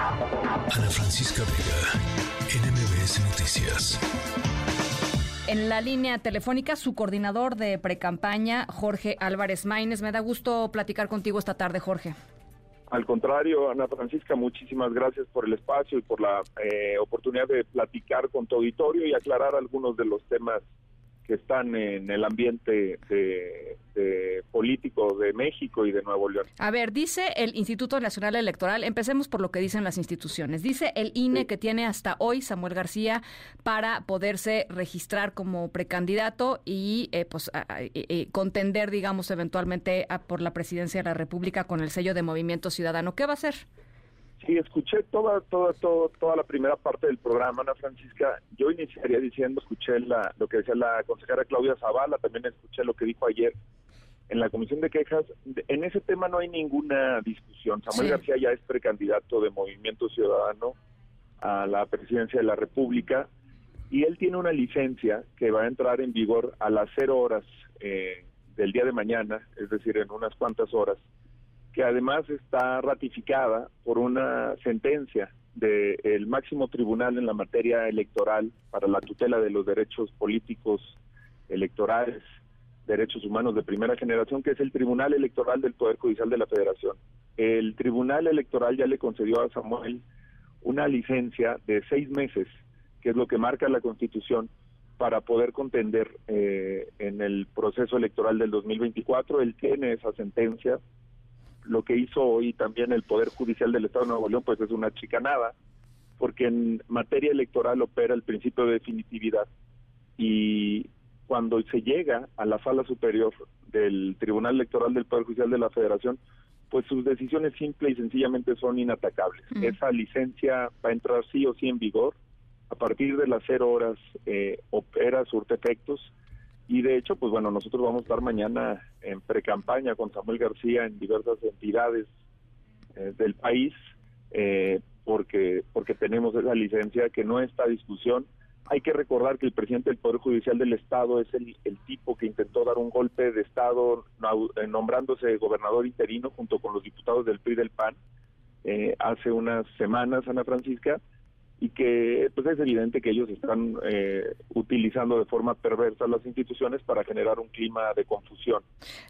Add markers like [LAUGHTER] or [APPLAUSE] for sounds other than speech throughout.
Ana Francisca Vega, NMBS Noticias. En la línea telefónica, su coordinador de precampaña, Jorge Álvarez Maínez. Me da gusto platicar contigo esta tarde, Jorge. Al contrario, Ana Francisca, muchísimas gracias por el espacio y por la eh, oportunidad de platicar con tu auditorio y aclarar algunos de los temas que están en el ambiente de, político de México y de Nuevo León. A ver, dice el Instituto Nacional Electoral, empecemos por lo que dicen las instituciones. Dice el INE que tiene hasta hoy Samuel García para poderse registrar como precandidato y eh, pues contender, digamos, eventualmente por la presidencia de la República con el sello de Movimiento Ciudadano. ¿Qué va a hacer? Sí, escuché toda, toda, toda, toda la primera parte del programa, Ana Francisca. Yo iniciaría diciendo, escuché la, lo que decía la consejera Claudia Zavala, también escuché lo que dijo ayer en la Comisión de Quejas. En ese tema no hay ninguna discusión. Samuel García ya es precandidato de Movimiento Ciudadano a la presidencia de la República y él tiene una licencia que va a entrar en vigor a las cero horas eh, del día de mañana, es decir, en unas cuantas horas que además está ratificada por una sentencia del máximo tribunal en la materia electoral para la tutela de los derechos políticos electorales, derechos humanos de primera generación, que es el Tribunal Electoral del Poder Judicial de la Federación. El Tribunal Electoral ya le concedió a Samuel una licencia de seis meses, que es lo que marca la Constitución, para poder contender eh, en el proceso electoral del 2024. Él tiene esa sentencia, lo que hizo hoy también el Poder Judicial del Estado de Nuevo León, pues es una chicanada, porque en materia electoral opera el principio de definitividad y cuando se llega a la sala superior del Tribunal Electoral del Poder Judicial de la Federación, pues sus decisiones simple y sencillamente son inatacables. Mm. Esa licencia va a entrar sí o sí en vigor. A partir de las cero horas eh, opera, surte efectos y de hecho, pues bueno, nosotros vamos a estar mañana en pre-campaña con Samuel García en diversas entidades eh, del país, eh, porque, porque tenemos esa licencia que no está a discusión. Hay que recordar que el presidente del Poder Judicial del Estado es el, el tipo que intentó dar un golpe de Estado eh, nombrándose gobernador interino junto con los diputados del PRI del PAN hace unas semanas, Ana Francisca, y que pues es evidente que ellos están eh, utilizando de forma perversa las instituciones para generar un clima de confusión,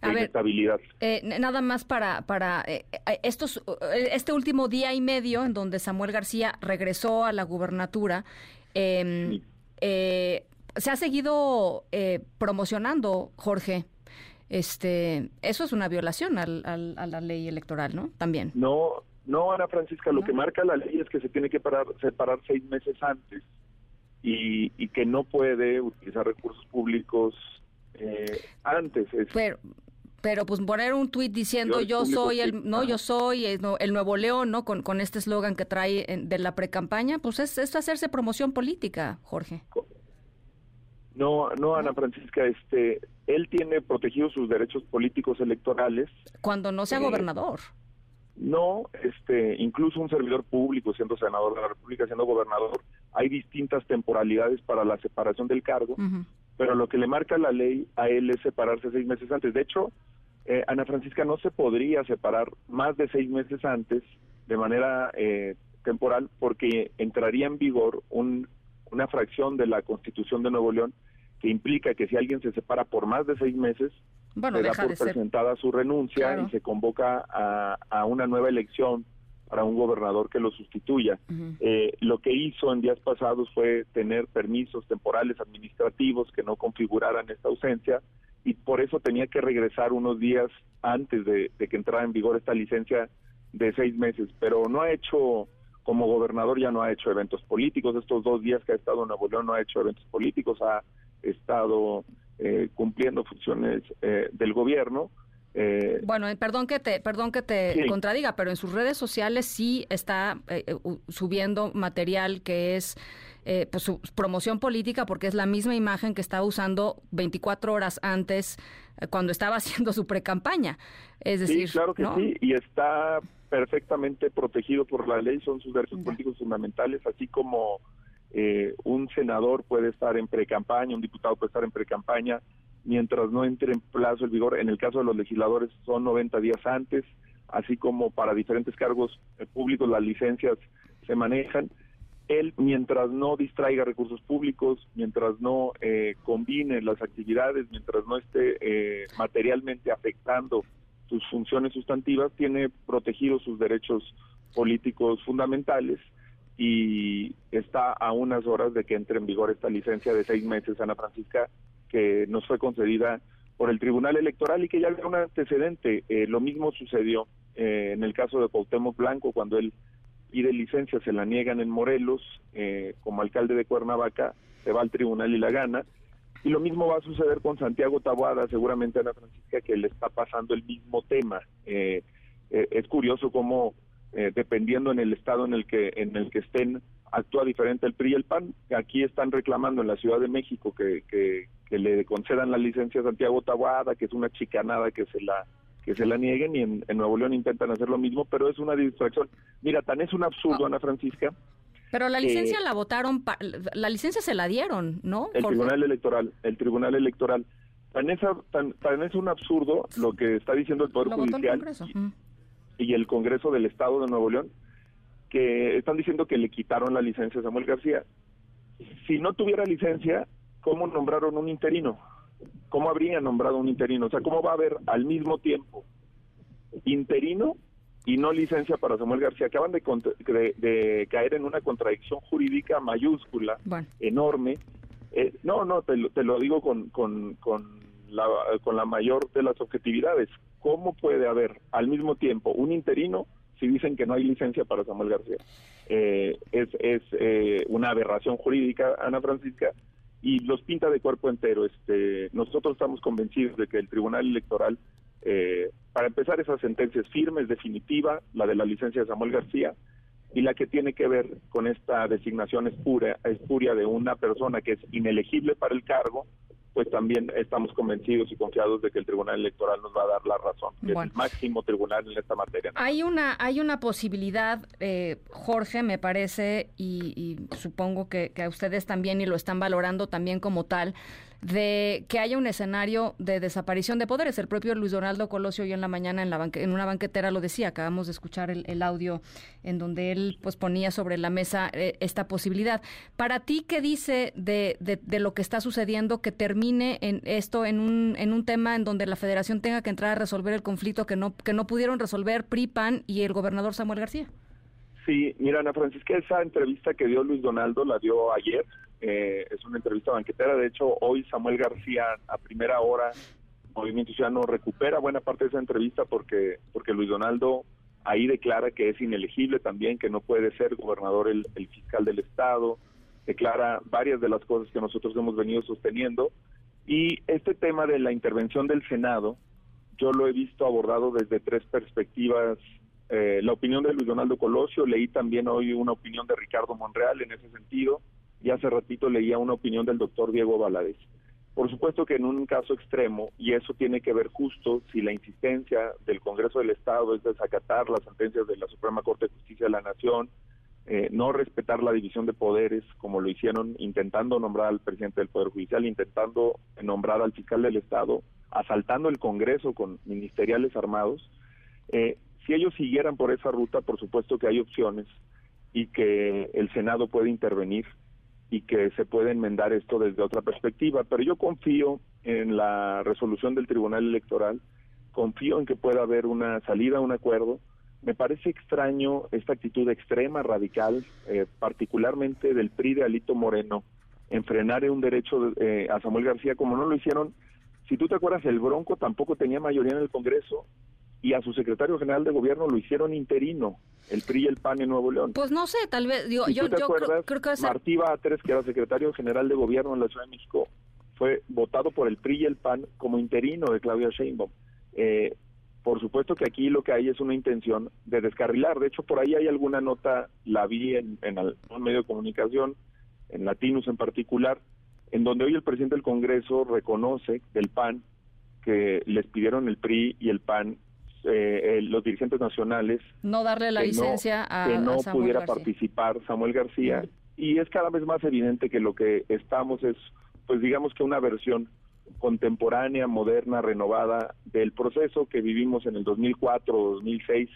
de inestabilidad. Eh, nada más para para eh, estos este último día y medio en donde Samuel García regresó a la gubernatura. Em, se ha seguido promocionando, Jorge. Este, eso es una violación al, a la ley electoral, ¿no? También. No, no, Ana Francisca, lo que marca la ley es que se tiene que parar, separar seis meses antes y, y que no puede utilizar recursos públicos eh, antes. pero, pero pues poner un tuit diciendo yo, soy el no yo soy el, nuevo León no con, con este eslogan que trae de la precampaña pues es, es hacerse promoción política Jorge. No no Ana Francisca este él tiene protegidos sus derechos políticos electorales. Cuando no sea eh, gobernador no, este, incluso un servidor público siendo senador de la República, siendo gobernador, hay distintas temporalidades para la separación del cargo, pero lo que le marca la ley a él es separarse seis meses antes. De hecho, eh, Ana Francisca no se podría separar más de seis meses antes de manera eh, temporal porque entraría en vigor un, una fracción de la Constitución de Nuevo León que implica que si alguien se separa por más de seis meses, bueno, se da por presentada su renuncia y se convoca a, una nueva elección para un gobernador que lo sustituya. Eh, lo que hizo en días pasados fue tener permisos temporales administrativos que no configuraran esta ausencia y por eso tenía que regresar unos días antes de, que entrara en vigor esta licencia de seis meses, pero no ha hecho, como gobernador ya no ha hecho eventos políticos, estos dos días que ha estado en Nuevo León no ha hecho eventos políticos, ha estado eh, cumpliendo funciones eh, del gobierno. Eh, bueno, perdón que te, perdón que te contradiga, pero en sus redes sociales sí está subiendo material que es pues su promoción política porque es la misma imagen que estaba usando 24 horas antes cuando estaba [LAUGHS] haciendo su precampaña. Es decir, sí, claro que sí, y está perfectamente protegido por la ley, son sus derechos políticos fundamentales, así como eh, un senador puede estar en pre-campaña, un diputado puede estar en pre-campaña, mientras no entre en plazo el vigor. En el caso de los legisladores son 90 días antes. así como para diferentes cargos eh, públicos las licencias se manejan. Él, mientras no distraiga recursos públicos, mientras no eh, combine las actividades, mientras no esté eh, materialmente afectando sus funciones sustantivas, tiene protegidos sus derechos políticos fundamentales y está a unas horas de que entre en vigor esta licencia de seis meses, Ana Francisca, que nos fue concedida por el Tribunal Electoral y que ya había un antecedente. Eh, lo mismo sucedió eh, en el caso de Cuauhtémoc Blanco, cuando él pide licencia, se la niegan en Morelos, eh, como alcalde de Cuernavaca, se va al tribunal y la gana. Y lo mismo va a suceder con Santiago Taboada, seguramente Ana Francisca, que le está pasando el mismo tema. es curioso cómo, dependiendo en el estado en el que en el que estén, actúa diferente el PRI y el PAN. Aquí están reclamando en la Ciudad de México que, que, le concedan la licencia a Santiago Tabuada, que es una chicanada que se la que se la nieguen y en, Nuevo León intentan hacer lo mismo, pero es una distracción. Mira, tan es un absurdo, Ana Francisca. Pero la licencia la votaron, la licencia se la dieron, ¿no? El Tribunal Electoral, el Tribunal Electoral. Tan es, tan, tan es un absurdo lo que está diciendo el Poder Judicial y el Congreso del Estado de Nuevo León, que están diciendo que le quitaron la licencia a Samuel García. Si no tuviera licencia, ¿cómo nombraron un interino? ¿Cómo habrían nombrado un interino? O sea, ¿cómo va a haber al mismo tiempo interino y no licencia para Samuel García? Acaban de, de, caer en una contradicción jurídica mayúscula, enorme. Eh, no, no, te lo, te lo digo con, con, con, la, con la mayor de las objetividades. ¿Cómo puede haber al mismo tiempo un interino si dicen que no hay licencia para Samuel García. Eh, es es eh, una aberración jurídica, Ana Francisca, y los pinta de cuerpo entero. Este, nosotros estamos convencidos de que el Tribunal Electoral, eh, para empezar, esa sentencia es firme, es definitiva, la de la licencia de Samuel García, y la que tiene que ver con esta designación espuria, espuria de una persona que es inelegible para el cargo, pues también estamos convencidos y confiados de que el Tribunal Electoral nos va a dar la razón, es el máximo tribunal en esta materia. Hay una, hay una posibilidad, eh, Jorge, me parece, y, supongo que, que, a ustedes también, y lo están valorando también como tal, de que haya un escenario de desaparición de poderes. El propio Luis Donaldo Colosio hoy en la mañana en, la en una banquetera lo decía, acabamos de escuchar el, audio en donde él pues ponía sobre la mesa eh, esta posibilidad. Para ti, ¿qué dice de, de, lo que está sucediendo que termine en esto en un, en un tema en donde la federación tenga que entrar a resolver el conflicto que no, que no pudieron resolver PRI-PAN y el gobernador Samuel García? Sí, mira, Ana Francisca, esa entrevista que dio Luis Donaldo la dio ayer eh, es una entrevista banquetera. De hecho, hoy Samuel García a primera hora, Movimiento Ciudadano recupera buena parte de esa entrevista porque, porque Luis Donaldo ahí declara que es inelegible también, que no puede ser gobernador el, fiscal del Estado, declara varias de las cosas que nosotros hemos venido sosteniendo. Y este tema de la intervención del Senado, yo lo he visto abordado desde tres perspectivas. Eh, la opinión de Luis Donaldo Colosio, leí también hoy una opinión de Ricardo Monreal en ese sentido, y hace ratito leía una opinión del doctor Diego Valadez. Por supuesto que en un caso extremo, y eso tiene que ver justo si la insistencia del Congreso del Estado es desacatar las sentencias de la Suprema Corte de Justicia de la Nación, eh, no respetar la división de poderes, como lo hicieron intentando nombrar al presidente del Poder Judicial, intentando nombrar al fiscal del Estado, asaltando el Congreso con ministeriales armados. Eh, si ellos siguieran por esa ruta, por supuesto que hay opciones y que el Senado puede intervenir y que se puede enmendar esto desde otra perspectiva. Pero yo confío en la resolución del Tribunal Electoral, confío en que pueda haber una salida, un acuerdo. Me parece extraño esta actitud extrema, radical, eh, particularmente del PRI de Alito Moreno, en frenar un derecho eh, a Samuel García, como no lo hicieron. Si tú te acuerdas, el Bronco tampoco tenía mayoría en el Congreso y a su secretario general de gobierno lo hicieron interino, el PRI y el PAN en Nuevo León. Pues no sé, tal vez, digo, yo, yo creo, que... Martí Batres, que era secretario general de gobierno en la Ciudad de México, fue votado por el PRI y el PAN como interino de Claudia Sheinbaum. Eh, por supuesto que aquí lo que hay es una intención de descarrilar. De hecho, por ahí hay alguna nota, la vi en, en algún medio de comunicación, en Latinos en particular, en donde hoy el presidente del Congreso reconoce del PAN que les pidieron el PRI y el PAN eh, los dirigentes nacionales no darle la licencia a que no pudiera participar Samuel García. Y es cada vez más evidente que lo que estamos es pues digamos que una versión contemporánea, moderna, renovada del proceso que vivimos en el 2004 o 2006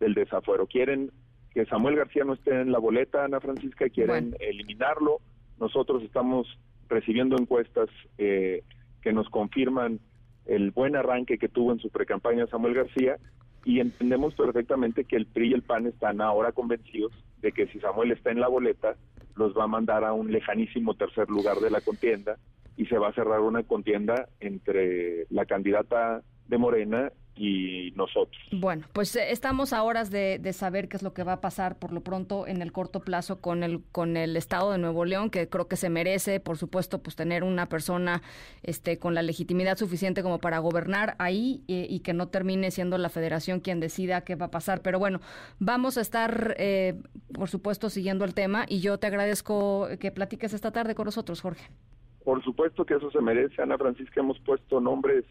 del desafuero. Quieren que Samuel García no esté en la boleta, Ana Francisca, quieren eliminarlo. Nosotros estamos recibiendo encuestas eh, que nos confirman el buen arranque que tuvo en su precampaña Samuel García y entendemos perfectamente que el PRI y el PAN están ahora convencidos de que si Samuel está en la boleta, los va a mandar a un lejanísimo tercer lugar de la contienda y se va a cerrar una contienda entre la candidata de Morena y nosotros. Bueno, pues eh, estamos a horas de, saber qué es lo que va a pasar por lo pronto en el corto plazo con el con el Estado de Nuevo León, que creo que se merece, por supuesto, pues tener una persona este con la legitimidad suficiente como para gobernar ahí y que no termine siendo la Federación quien decida qué va a pasar. Pero bueno, vamos a estar, eh, por supuesto, siguiendo el tema y yo te agradezco que platiques esta tarde con nosotros, Jorge. Por supuesto que eso se merece, Ana Francisca. Hemos puesto nombres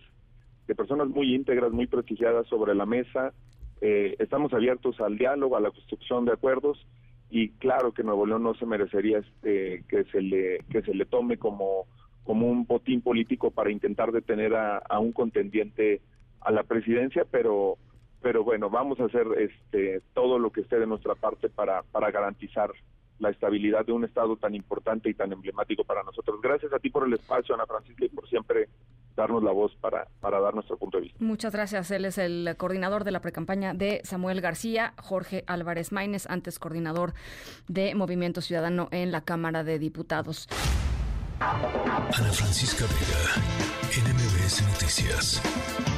de personas muy íntegras, muy prestigiadas sobre la mesa. Eh, estamos abiertos al diálogo, a la construcción de acuerdos y claro que Nuevo León no se merecería este, que se le que se le tome como como un botín político para intentar detener a, un contendiente a la presidencia, pero pero bueno, vamos a hacer este todo lo que esté de nuestra parte para para garantizar la estabilidad de un estado tan importante y tan emblemático para nosotros. Gracias a ti por el espacio, Ana Francisca, y por siempre darnos la voz para, para dar nuestro punto de vista. Muchas gracias. Él es el coordinador de la precampaña de Samuel García, Jorge Álvarez Maínez, antes coordinador de Movimiento Ciudadano en la Cámara de Diputados. Ana Francisca Vega, NMBS Noticias.